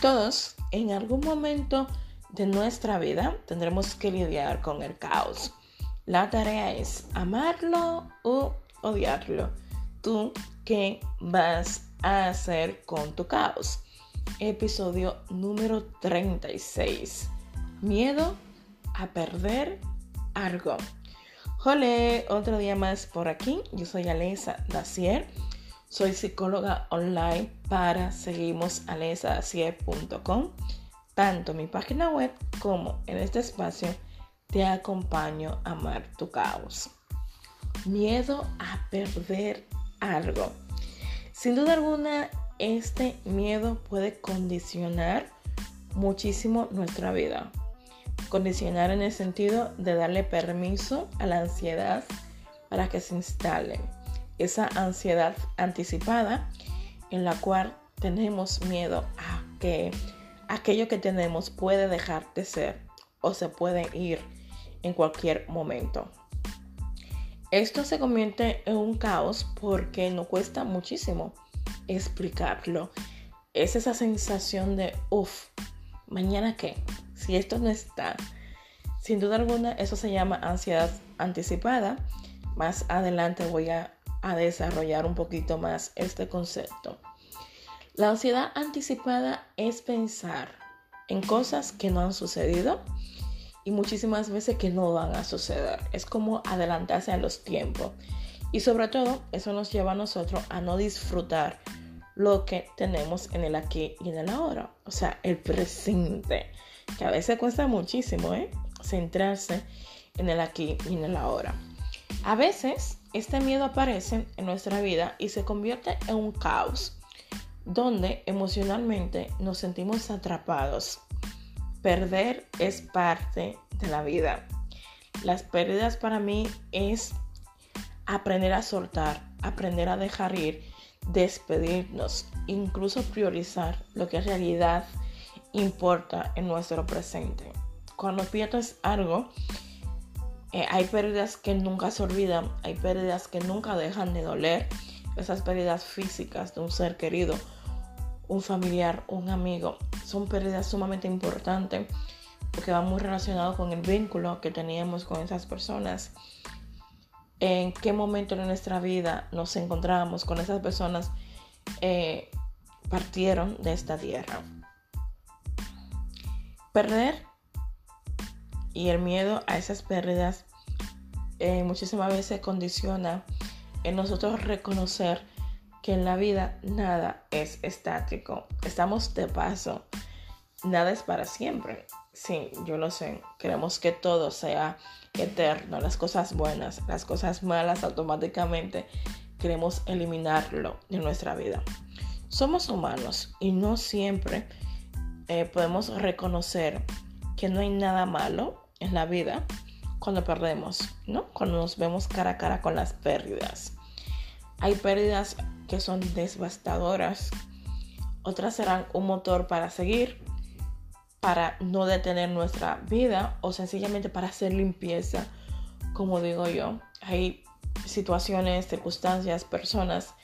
Todos en algún momento de nuestra vida tendremos que lidiar con el caos. La tarea es amarlo o odiarlo. ¿Tú qué vas a hacer con tu caos? Episodio número 36. Miedo a perder algo. Hola, otro día más por aquí. Yo soy Alesa Dacier soy psicóloga online para seguimosalesadacier.com. Tanto mi página web como en este espacio te acompaño a amar tu caos. Miedo a perder algo. Sin duda alguna, este miedo puede condicionar muchísimo nuestra vida. Condicionar en el sentido de darle permiso a la ansiedad para que se instale esa ansiedad anticipada en la cual tenemos miedo a que aquello que tenemos puede dejar de ser o se puede ir en cualquier momento. Esto se convierte en un caos porque nos cuesta muchísimo explicarlo. Es esa sensación de, uff, mañana qué, si esto no está. Sin duda alguna, eso se llama ansiedad anticipada. Más adelante voy a a desarrollar un poquito más este concepto. La ansiedad anticipada es pensar en cosas que no han sucedido y muchísimas veces que no van a suceder. Es como adelantarse a los tiempos. Y sobre todo, eso nos lleva a nosotros a no disfrutar lo que tenemos en el aquí y en el ahora. O sea, el presente. Que a veces cuesta muchísimo, ¿eh? Centrarse en el aquí y en el ahora. A veces este miedo aparece en nuestra vida y se convierte en un caos donde emocionalmente nos sentimos atrapados. Perder es parte de la vida. Las pérdidas para mí es aprender a soltar, aprender a dejar ir, despedirnos, incluso priorizar lo que en realidad importa en nuestro presente. Cuando pierdes algo, eh, hay pérdidas que nunca se olvidan, hay pérdidas que nunca dejan de doler. Esas pérdidas físicas de un ser querido, un familiar, un amigo, son pérdidas sumamente importantes porque van muy relacionados con el vínculo que teníamos con esas personas. En qué momento de nuestra vida nos encontramos con esas personas eh, partieron de esta tierra. Perder y el miedo a esas pérdidas eh, muchísimas veces condiciona en nosotros reconocer que en la vida nada es estático. Estamos de paso. Nada es para siempre. Sí, yo lo sé. Queremos que todo sea eterno. Las cosas buenas, las cosas malas automáticamente queremos eliminarlo de nuestra vida. Somos humanos y no siempre eh, podemos reconocer que no hay nada malo en la vida cuando perdemos, ¿no? Cuando nos vemos cara a cara con las pérdidas. Hay pérdidas que son devastadoras, otras serán un motor para seguir, para no detener nuestra vida o sencillamente para hacer limpieza, como digo yo. Hay situaciones, circunstancias, personas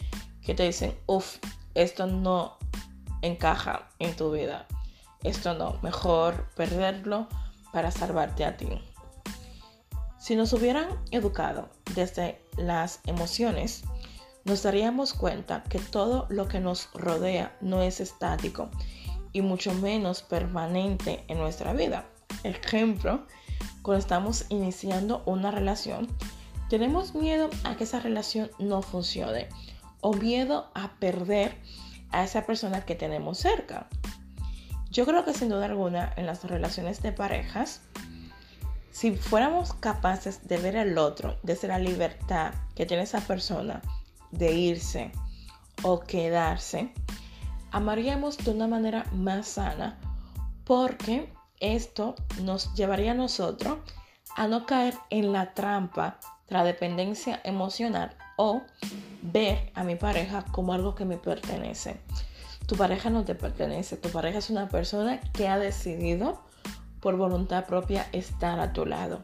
que te dicen, uff, esto no encaja en tu vida esto no, mejor perderlo para salvarte a ti. Si nos hubieran educado desde las emociones, nos daríamos cuenta que todo lo que nos rodea no es estático y mucho menos permanente en nuestra vida. Ejemplo, cuando estamos iniciando una relación, tenemos miedo a que esa relación no funcione o miedo a perder a esa persona que tenemos cerca. Yo creo que sin duda alguna en las relaciones de parejas, si fuéramos capaces de ver al otro desde la libertad que tiene esa persona de irse o quedarse, amaríamos de una manera más sana porque esto nos llevaría a nosotros a no caer en la trampa de la dependencia emocional o ver a mi pareja como algo que me pertenece. Tu pareja no te pertenece, tu pareja es una persona que ha decidido por voluntad propia estar a tu lado.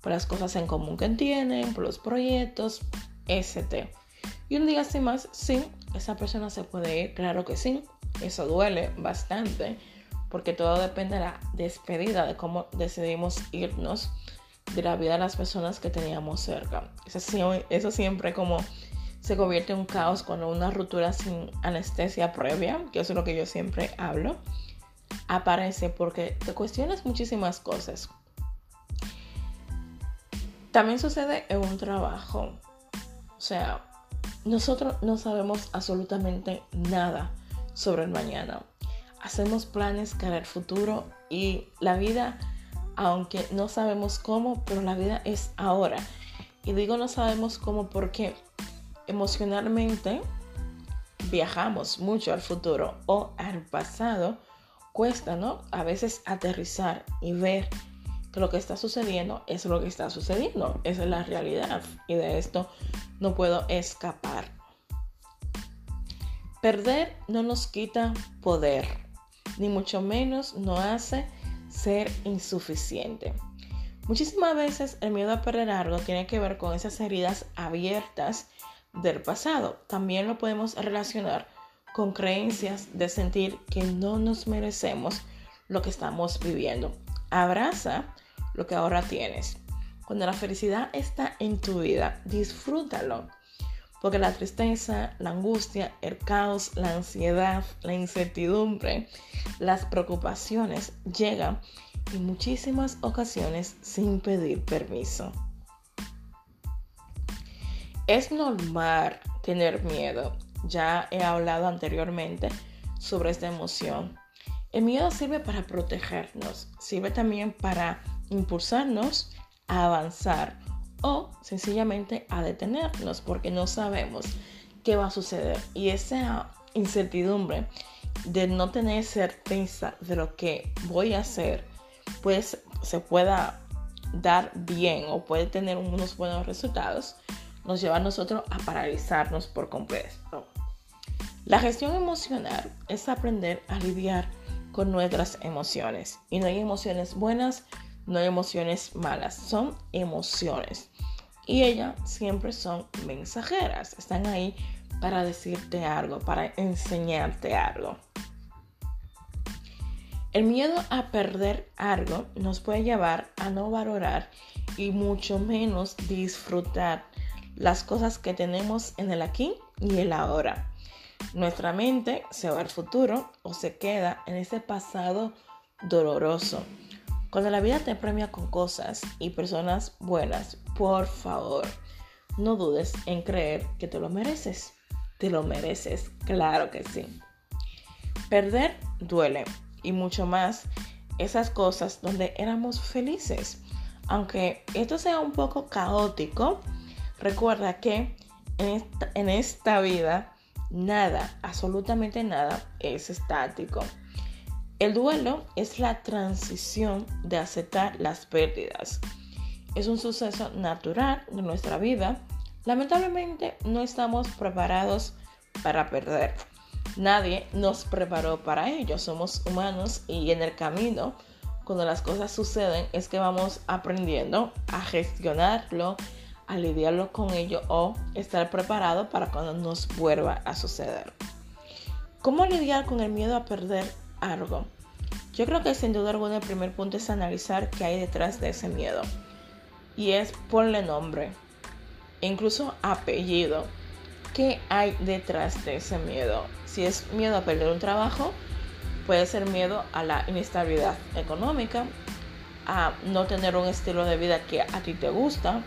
Por las cosas en común que tienen, por los proyectos, etc. Y un día sin más, sí, esa persona se puede ir, claro que sí. Eso duele bastante porque todo depende de la despedida, de cómo decidimos irnos de la vida de las personas que teníamos cerca. Eso, siempre como se convierte en un caos cuando una ruptura sin anestesia previa, que es lo que yo siempre hablo, aparece porque te cuestionas muchísimas cosas. También sucede en un trabajo. O sea, nosotros no sabemos absolutamente nada sobre el mañana. Hacemos planes para el futuro y la vida, aunque no sabemos cómo, pero la vida es ahora. Y digo no sabemos cómo porque emocionalmente viajamos mucho al futuro o al pasado. Cuesta, ¿no? A veces aterrizar y ver que lo que está sucediendo es lo que está sucediendo. Esa es la realidad y de esto no puedo escapar. Perder no nos quita poder, ni mucho menos nos hace ser insuficiente. Muchísimas veces el miedo a perder algo tiene que ver con esas heridas abiertas del pasado. También lo podemos relacionar con creencias de sentir que no nos merecemos lo que estamos viviendo. Abraza lo que ahora tienes. Cuando la felicidad está en tu vida, disfrútalo. Porque la tristeza, la angustia, el caos, la ansiedad, la incertidumbre, las preocupaciones llegan en muchísimas ocasiones sin pedir permiso. Es normal tener miedo. Ya he hablado anteriormente sobre esta emoción. El miedo sirve para protegernos, sirve también para impulsarnos a avanzar o sencillamente a detenernos porque no sabemos qué va a suceder. Y esa incertidumbre de no tener certeza de lo que voy a hacer, pues se pueda dar bien o puede tener unos buenos resultados, nos lleva a nosotros a paralizarnos por completo. La gestión emocional es aprender a lidiar con nuestras emociones. Y no hay emociones buenas no hay emociones malas, son emociones. Y ellas siempre son mensajeras, están ahí para decirte algo, para enseñarte algo. El miedo a perder algo nos puede llevar a no valorar y mucho menos disfrutar las cosas que tenemos en el aquí y el ahora. Nuestra mente se va al futuro o se queda en ese pasado doloroso cuando la vida te premia con cosas y personas buenas, por favor, no dudes en creer que te lo mereces. Te lo mereces, claro que sí. Perder duele y mucho más esas cosas donde éramos felices. Aunque esto sea un poco caótico, recuerda que en esta, vida nada, absolutamente nada es estático. El duelo es la transición de aceptar las pérdidas. Es un suceso natural de nuestra vida. Lamentablemente no estamos preparados para perder. Nadie nos preparó para ello. Somos humanos y en el camino, cuando las cosas suceden, es que vamos aprendiendo a gestionarlo, a lidiarlo con ello o estar preparado para cuando nos vuelva a suceder. ¿Cómo lidiar con el miedo a perder algo. Yo creo que sin duda alguna el primer punto es analizar qué hay detrás de ese miedo. Y es ponle nombre, incluso apellido. ¿Qué hay detrás de ese miedo? Si es miedo a perder un trabajo, puede ser miedo a la inestabilidad económica, a no tener un estilo de vida que a ti te gusta.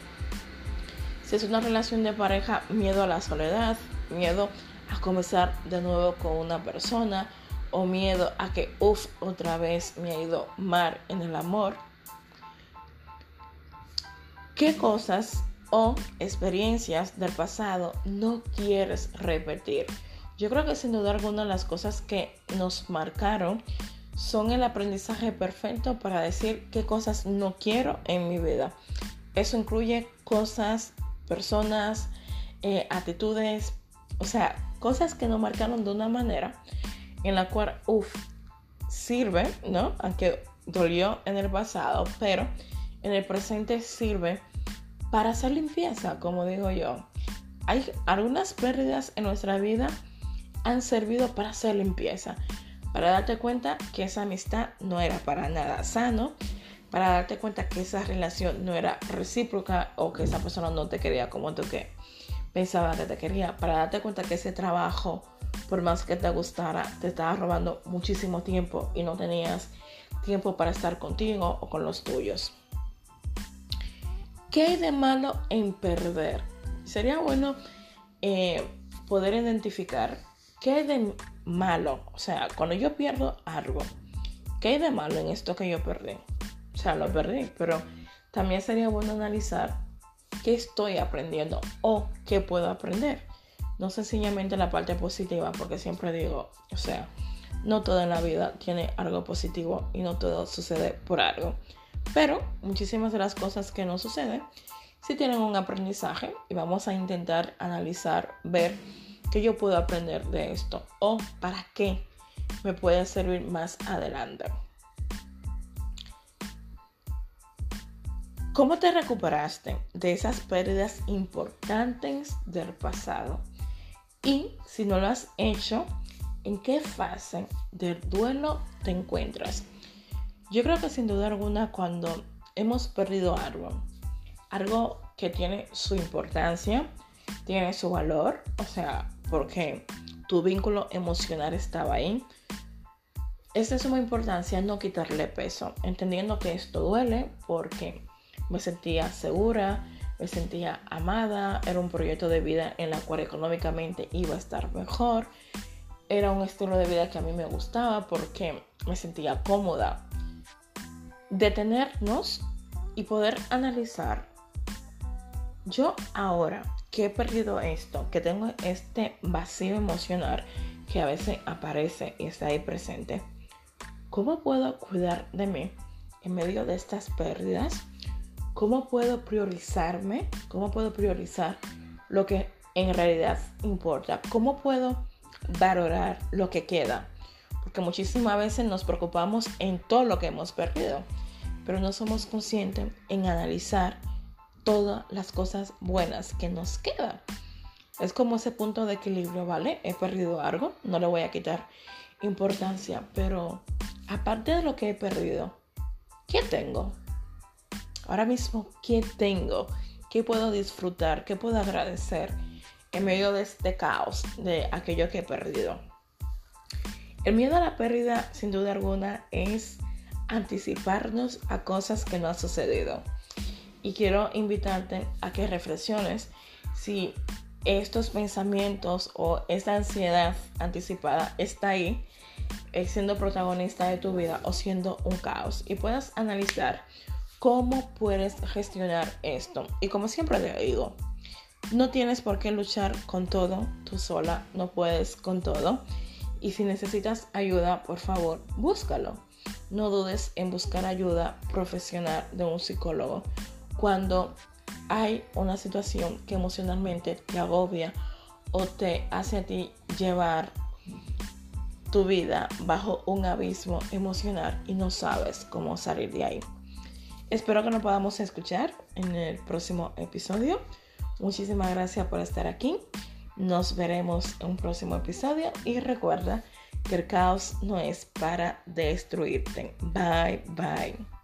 Si es una relación de pareja, miedo a la soledad, miedo a comenzar de nuevo con una persona o miedo a que, uff, otra vez me ha ido mal en el amor. ¿Qué cosas o experiencias del pasado no quieres repetir? Yo creo que sin duda alguna las cosas que nos marcaron son el aprendizaje perfecto para decir qué cosas no quiero en mi vida. Eso incluye cosas, personas, eh, actitudes, o sea, cosas que nos marcaron de una manera en la cual, uff, sirve, ¿no? Aunque dolió en el pasado, pero en el presente sirve para hacer limpieza, como digo yo. Hay algunas pérdidas en nuestra vida han servido para hacer limpieza, para darte cuenta que esa amistad no era para nada sano, para darte cuenta que esa relación no era recíproca o que esa persona no te quería como tú que pensaba que te quería, para darte cuenta que ese trabajo, por más que te gustara, te estaba robando muchísimo tiempo y no tenías tiempo para estar contigo o con los tuyos. ¿Qué hay de malo en perder? Sería bueno eh, poder identificar qué hay de malo. O sea, cuando yo pierdo algo, ¿qué hay de malo en esto que yo perdí? Sea, lo perdí, pero también sería bueno analizar qué estoy aprendiendo o qué puedo aprender. No sencillamente la parte positiva, porque siempre digo, o sea, no todo en la vida tiene algo positivo y no todo sucede por algo. Pero muchísimas de las cosas que no suceden sí tienen un aprendizaje y vamos a intentar analizar, ver qué yo puedo aprender de esto o para qué me puede servir más adelante. ¿Cómo te recuperaste de esas pérdidas importantes del pasado? Y si no lo has hecho, ¿en qué fase del duelo te encuentras? Yo creo que sin duda alguna cuando hemos perdido algo, algo que tiene su importancia, tiene su valor, o sea, porque tu vínculo emocional estaba ahí. Es de suma importancia no quitarle peso, entendiendo que esto duele porque me sentía segura, me sentía amada, era un proyecto de vida en la cual económicamente iba a estar mejor, era un estilo de vida que a mí me gustaba porque me sentía cómoda. Detenernos y poder analizar, yo ahora que he perdido esto, que tengo este vacío emocional que a veces aparece y está ahí presente, ¿cómo puedo cuidar de mí en medio de estas pérdidas? ¿Cómo puedo priorizarme? ¿Cómo puedo priorizar lo que en realidad importa? ¿Cómo puedo valorar lo que queda? Porque muchísimas veces nos preocupamos en todo lo que hemos perdido, pero no somos conscientes en analizar todas las cosas buenas que nos quedan. Es como ese punto de equilibrio, ¿vale? He perdido algo, no le voy a quitar importancia, pero aparte de lo que he perdido, ¿qué tengo? Ahora mismo, ¿qué tengo? ¿Qué puedo disfrutar? ¿Qué puedo agradecer en medio de este caos de aquello que he perdido? El miedo a la pérdida, sin duda alguna, es anticiparnos a cosas que no han sucedido. Y quiero invitarte a que reflexiones si estos pensamientos o esta ansiedad anticipada está ahí, eh, siendo protagonista de tu vida o siendo un caos. Y puedas analizar cómo puedes gestionar esto. Y como siempre te digo, no tienes por qué luchar con todo, tú sola no puedes con todo. Y si necesitas ayuda, por favor, búscalo. No dudes en buscar ayuda profesional de un psicólogo cuando hay una situación que emocionalmente te agobia o te hace a ti llevar tu vida bajo un abismo emocional y no sabes cómo salir de ahí. Espero que nos podamos escuchar en el próximo episodio. Muchísimas gracias por estar aquí. Nos veremos en un próximo episodio y recuerda que el caos no es para destruirte. Bye bye.